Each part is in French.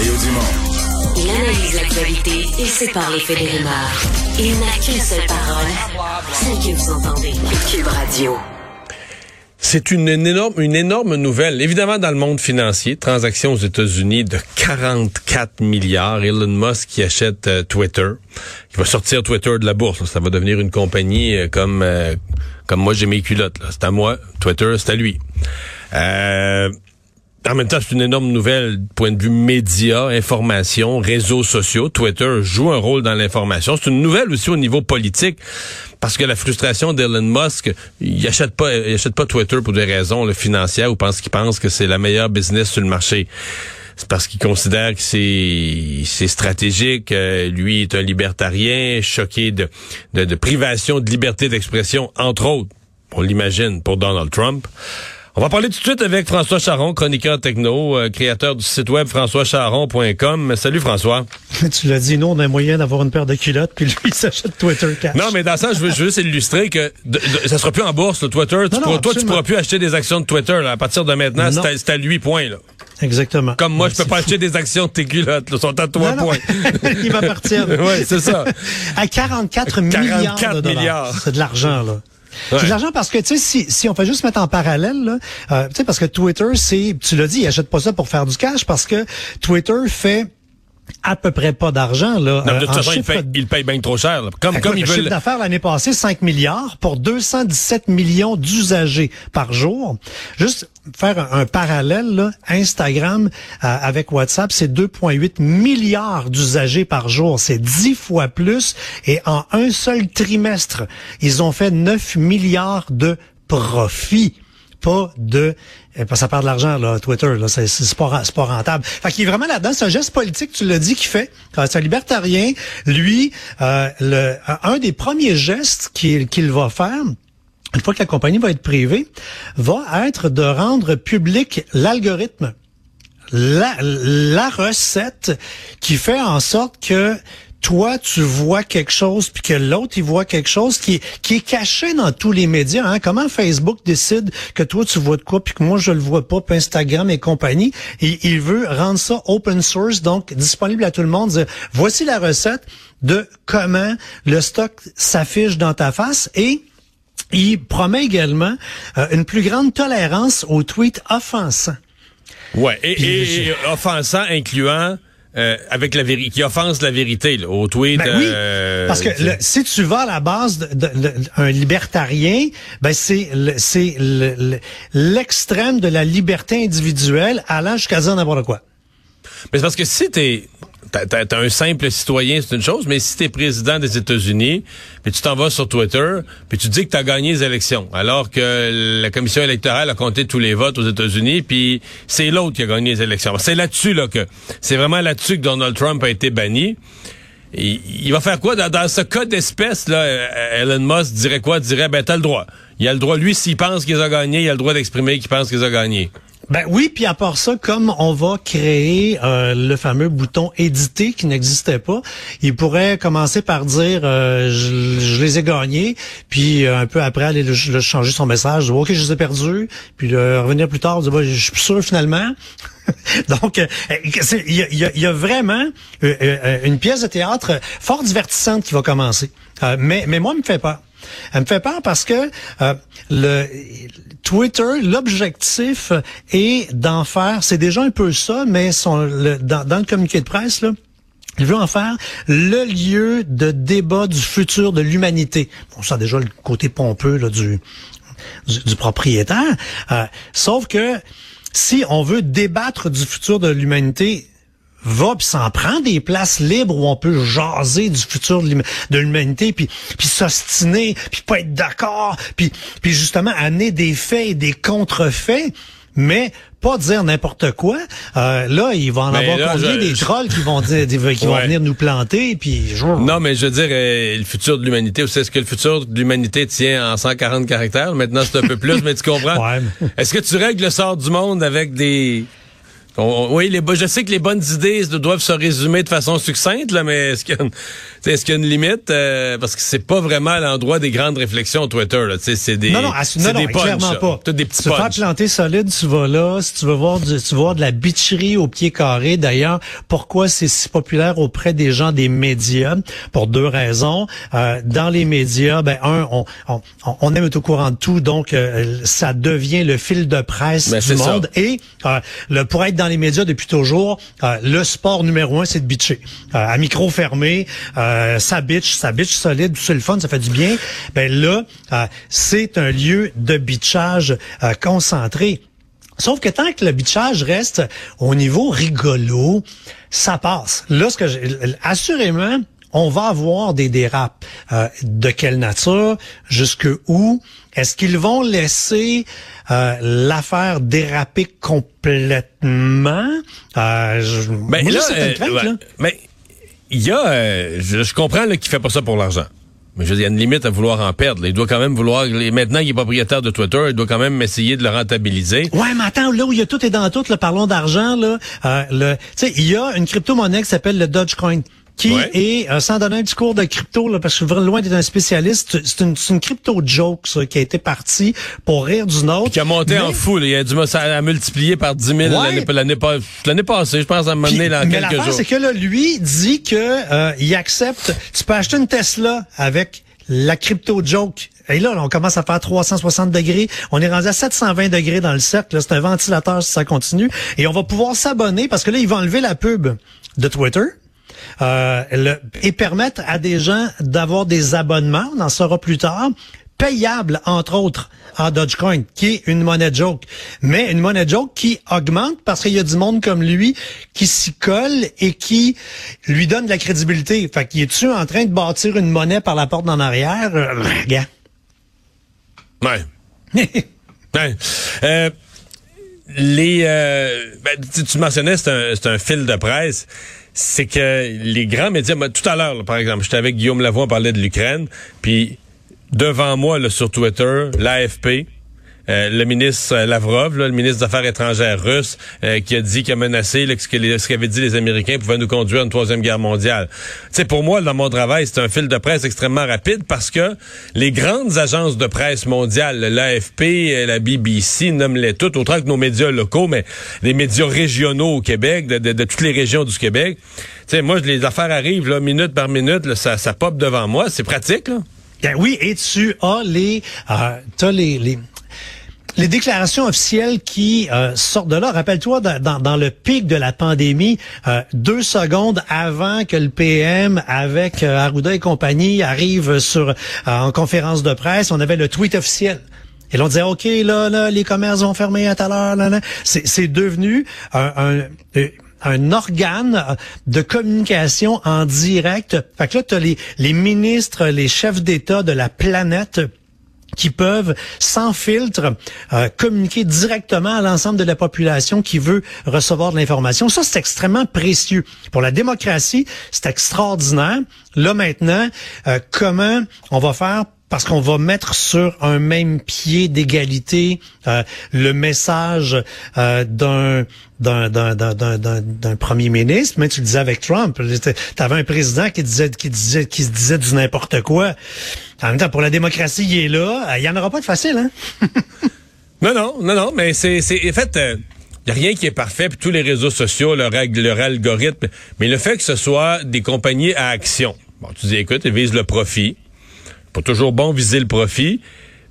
Mario Dumont. Il analyse l'actualité et sépare les faits des rumeurs. Il n'a qu'une seule parole, celle que vous entendez. Cube Radio. C'est une, énorme, une énorme nouvelle. Évidemment, dans le monde financier, transactions aux États-Unis de 44 milliards. Elon Musk qui achète euh, Twitter. Il va sortir Twitter de la bourse. Ça va devenir une compagnie euh, comme euh, comme moi j'ai mes culottes. C'est à moi. Twitter, c'est à lui. En même temps, c'est une énorme nouvelle point de vue média, information, réseaux sociaux. Twitter joue un rôle dans l'information. C'est une nouvelle aussi au niveau politique parce que la frustration d'Elon Musk, il achète pas, il achète pas Twitter pour des raisons financières ou pense qu'il pense que c'est la meilleure business sur le marché. C'est parce qu'il considère que c'est c'est stratégique. Euh, lui est un libertarien, choqué de, de, de privation de liberté d'expression, entre autres. On l'imagine pour Donald Trump. On va parler tout de suite avec François Charon, chroniqueur techno, euh, créateur du site web françoischaron.com. Salut François. Tu l'as dit, nous, on a moyen d'avoir une paire de culottes, puis lui, il s'achète Twitter cash. Non, mais dans ça, je veux juste illustrer que ça sera plus en bourse, le Twitter. Tu pourras, toi, tu pourras plus acheter des actions de Twitter. Là. À partir de maintenant, c'est à, lui, point. Là. Exactement. Comme moi, je peux pas acheter des actions de tes culottes. Là, sont à toi, point. Ils m'appartiennent. oui, c'est ça. À 44 milliards de dollars. C'est de l'argent, là. C'est de l'argent parce que, tu sais, si, si on fait juste mettre en parallèle, là, euh, tu sais, parce que Twitter, c'est, tu l'as dit, il achète pas ça pour faire du cash parce que Twitter fait à peu près pas d'argent. Là, non, de toute façon, il paye, il paye bien trop cher. Comme, comme le chiffre d'affaires l'année passée, 5 milliards pour 217 millions d'usagers par jour. Juste faire un, parallèle, là, Instagram euh, avec WhatsApp, c'est 2,8 milliards d'usagers par jour. C'est 10 fois plus. Et en un seul trimestre, ils ont fait 9 milliards de profits pas de eh, ça perd de l'argent là Twitter là c'est c'est pas pas rentable. Fait qu'il est vraiment là-dedans, c'est un geste politique, tu l'as dit qu'il fait. C'est un libertarien, lui euh, le un des premiers gestes qu'il qu'il va faire une fois que la compagnie va être privée, va être de rendre public l'algorithme, la, la recette qui fait en sorte que toi, tu vois quelque chose, puis que l'autre, il voit quelque chose qui est, qui est caché dans tous les médias. Hein? Comment Facebook décide que toi, tu vois de quoi, puis que moi, je le vois pas, puis Instagram et compagnie. Et il veut rendre ça open source, donc disponible à tout le monde. voici la recette de comment le stock s'affiche dans ta face et il promet également euh, une plus grande tolérance aux tweets offensants. Ouais, et, et offensants incluant euh, avec la vérité, qui offense la vérité là, au tweet. Ben oui, euh, parce que si tu vas à la base d'un libertarien, ben c'est c'est l'extrême de la liberté individuelle allant jusqu'à dire n'importe quoi. Mais c'est parce que si t'es t'as un simple citoyen, c'est une chose, mais si t'es président des États-Unis, puis tu t'en vas sur Twitter, puis tu dis que t'as gagné les élections, alors que la commission électorale a compté tous les votes aux États-Unis, puis c'est l'autre qui a gagné les élections. C'est là-dessus là que c'est vraiment là-dessus que Donald Trump a été banni. il va faire quoi? Dans, ce cas d'espèce là Elon Musk dirait quoi? Dirait ben t'as le droit. Il a le droit lui s'il pense qu'il a gagné, il a le droit d'exprimer qu'il pense qu'il a gagné. Ben oui, puis à part ça, comme on va créer euh, le fameux bouton éditer qui n'existait pas, il pourrait commencer par dire euh, je, les ai gagnés, puis euh, un peu après aller le, changer son message, dire, ok je les ai perdus, puis revenir plus tard, dire je suis sûr finalement. Donc, il y, y, a, vraiment une pièce de théâtre fort divertissante qui va commencer. mais, mais moi, me fait peur. Elle me fait peur parce que euh, le Twitter, l'objectif est d'en faire, c'est déjà un peu ça, mais son, le, dans, le communiqué de presse, là, il veut en faire le lieu de débat du futur de l'humanité. Bon, ça déjà le côté pompeux là, du, du, propriétaire. Euh, sauf que si on veut débattre du futur de l'humanité, va puis s'en prend des places libres où on peut jaser du futur de l'humanité puis puis s'ostiner puis pas être d'accord puis puis justement amener des faits et des contrefaits mais pas dire n'importe quoi. Euh, là, il va en avoir combien des trolls qui vont dire, qui vont venir nous planter, puis Non, mais je veux dire, euh, le futur de l'humanité, savez ce que le futur de l'humanité tient en 140 caractères? Maintenant, c'est un peu plus, mais tu comprends? Est-ce que tu règles le sort du monde avec des oui, les, je sais que les bonnes idées doivent se résumer de façon succincte, là, mais est-ce qu'il y a une, est-ce qu'il y a une limite? Euh, parce que c'est pas vraiment l'endroit des grandes réflexions Twitter. Là. C'est des, non, non, non, des punch, clairement pas. Des petits tu faire planter solide, tu vas là. Si tu veux voir du, tu veux voir de la bitcherie au pied carré. D'ailleurs, pourquoi c'est si populaire auprès des gens des médias? Pour deux raisons. Euh, dans les médias, ben un, on, on, on aime être au courant de tout, donc euh, ça devient le fil de presse ben, du monde. Et euh, le, pour être dans les médias depuis toujours, euh, le sport numéro un, c'est de bitcher. Euh, à micro fermé, euh, ça bitch, ça bitch solide, c'est le fun, ça fait du bien. Ben là, c'est un lieu de bitchage concentré. Sauf que tant que le bitchage reste au niveau rigolo, ça passe. Là, ce que assurément, on va avoir des dérapes. de quelle nature? Jusque où? Est-ce qu'ils vont laisser euh, l'affaire déraper complètement? Euh, je, ben, là, euh, Mais il y a, je, comprends qu'il fait pas ça pour l'argent. Mais je veux dire, il y a une limite à vouloir en perdre. Il doit quand même vouloir. Maintenant qu'il est propriétaire de Twitter, il doit quand même essayer de le rentabiliser. Ouais, mais attends, là où il y a tout et dans tout, parlons d'argent, là. le, tu sais, il y a une crypto-monnaie qui s'appelle le Dogecoin qui est, euh, sans donner un discours de crypto, là, parce que je suis loin d'être un spécialiste, c'est une, une crypto-joke ça, qui a été partie pour rire du nôtre. qui a monté en foule. Il a dû ça a multiplié par 10 000 l'année passée, je pense, à un moment donné, dans mais quelques jours. c'est que là, lui dit que euh, il accepte, tu peux acheter une Tesla avec la crypto-joke. Et là, on commence à faire 360 degrés. On est rendu à 720 degrés dans le cercle. C'est un ventilateur si ça continue. Et on va pouvoir s'abonner parce que là, ils vont enlever la pub de Twitter euh, et permettre à des gens d'avoir des abonnements, on en saura plus tard, payables, entre autres, en Dogecoin, qui est une monnaie joke. Mais une monnaie joke qui augmente parce qu'il y a du monde comme lui qui s'y colle et qui lui donne de la crédibilité. Fait qu'il est-tu en train de bâtir une monnaie par la porte en arrière? Euh, regarde. Ouais. ouais. Euh, les, euh, ben, tu, mentionnais, c'est un, un fil de presse c'est que les grands médias, tout à l'heure, par exemple, j'étais avec Guillaume Lavoie, on parlait de l'Ukraine, puis devant moi, là, sur Twitter, l'AFP, le ministre Lavrov, le ministre des Affaires étrangères russe, euh, qui a dit qu'il a menacé là, ce qu'avaient dit les Américains pouvait nous conduire à une troisième guerre mondiale. sais, pour moi, dans mon travail, c'est un fil de presse extrêmement rapide parce que les grandes agences de presse mondiales, l'AFP, la BBC, nomme-les toutes, autant que nos médias locaux, mais les médias régionaux au Québec, de, toutes les régions du Québec. sais, moi, les affaires arrivent là, minute par minute, ça, ça pop devant moi. C'est pratique, là. Ben oui, et tu as les, euh, les, les, les déclarations officielles qui euh, sortent de là, rappelle-toi, dans, le pic de la pandémie, euh, deux secondes avant que le PM avec euh, Arruda et compagnie arrive sur en conférence de presse, on avait le tweet officiel. Et l'on disait, OK, là, là, les commerces vont fermer à tout à l'heure. C'est devenu un, un organe de communication en direct. Fait que là, tu les, les ministres, les chefs d'État de la planète qui peuvent, sans filtre, euh, communiquer directement à l'ensemble de la population qui veut recevoir de l'information. Ça, c'est extrêmement précieux. Pour la démocratie, c'est extraordinaire. Là, maintenant, euh, comment on va faire parce qu'on va mettre sur un même pied d'égalité euh, le message euh, d'un premier ministre, mais tu le disais avec Trump, tu avais un président qui disait qui disait qui se disait du n'importe quoi. En même temps, pour la démocratie, il est là. Il y en aura pas de facile, hein? non, non, non, non, mais c'est c'est fait. Euh, n'y a rien qui est parfait, puis tous les réseaux sociaux, leur, leur algorithme, mais le fait que ce soit des compagnies à action. Bon, tu dis, écoute, ils visent le profit. Pas toujours bon viser le profit,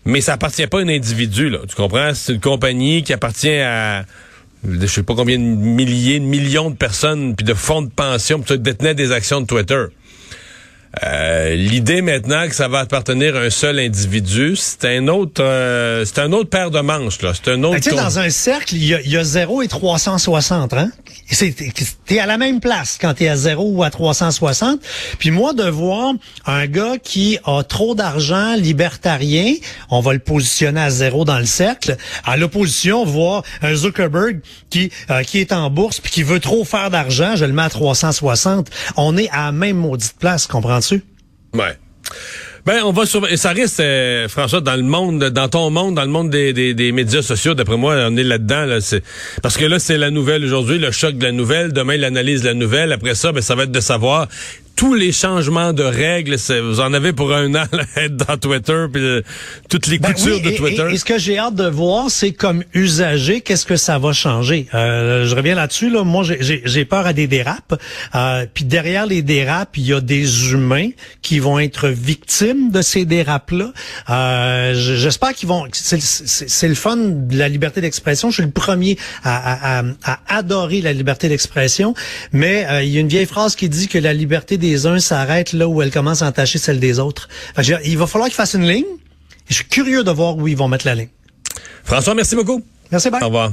mais ça appartient pas à un individu, là. Tu comprends? C'est une compagnie qui appartient à je sais pas combien de milliers, de millions de personnes, puis de fonds de pension, puis détenaient des actions de Twitter. Euh, l'idée maintenant que ça va appartenir à un seul individu, c'est un autre, euh, c'est un autre paire de manches là. C'est un autre. Ben, dans un cercle, il y a, y a 0 et 360. Hein? T'es à la même place quand t'es à 0 ou à 360. Puis moi de voir un gars qui a trop d'argent, libertarien, on va le positionner à 0 dans le cercle. À l'opposition, voir un Zuckerberg qui euh, qui est en bourse puis qui veut trop faire d'argent, je le mets à 360. On est à la même maudite place, comprends Ouais. Ben, on va sur... Ça risque, euh, François, dans le monde, dans ton monde, dans le monde des, des, des médias sociaux, d'après moi, on est là-dedans. Là, c'est... Parce que là, c'est la nouvelle aujourd'hui, le choc de la nouvelle. Demain, l'analyse de la nouvelle. Après ça, ben, ça va être de savoir tous les changements de règles, vous en avez pour un an là, dans Twitter, puis euh, toutes les ben coutures de Twitter. Et, ce que j'ai hâte de voir, c'est comme usager, qu'est-ce que ça va changer? Euh, je reviens là-dessus. Là, moi, j'ai peur à des dérapes. Euh, puis derrière les dérapes, il y a des humains qui vont être victimes de ces dérapes-là. Euh, J'espère qu'ils vont. C'est le fun de la liberté d'expression. Je suis le premier à, à, à, adorer la liberté d'expression, mais euh, il y a une vieille phrase qui dit que la liberté des les uns s'arrêtent là où elles commencent à entacher celle des autres. il va falloir qu'ils fassent une ligne. je suis curieux de voir où ils vont mettre la ligne. François, merci beaucoup. Merci, bye. Au revoir.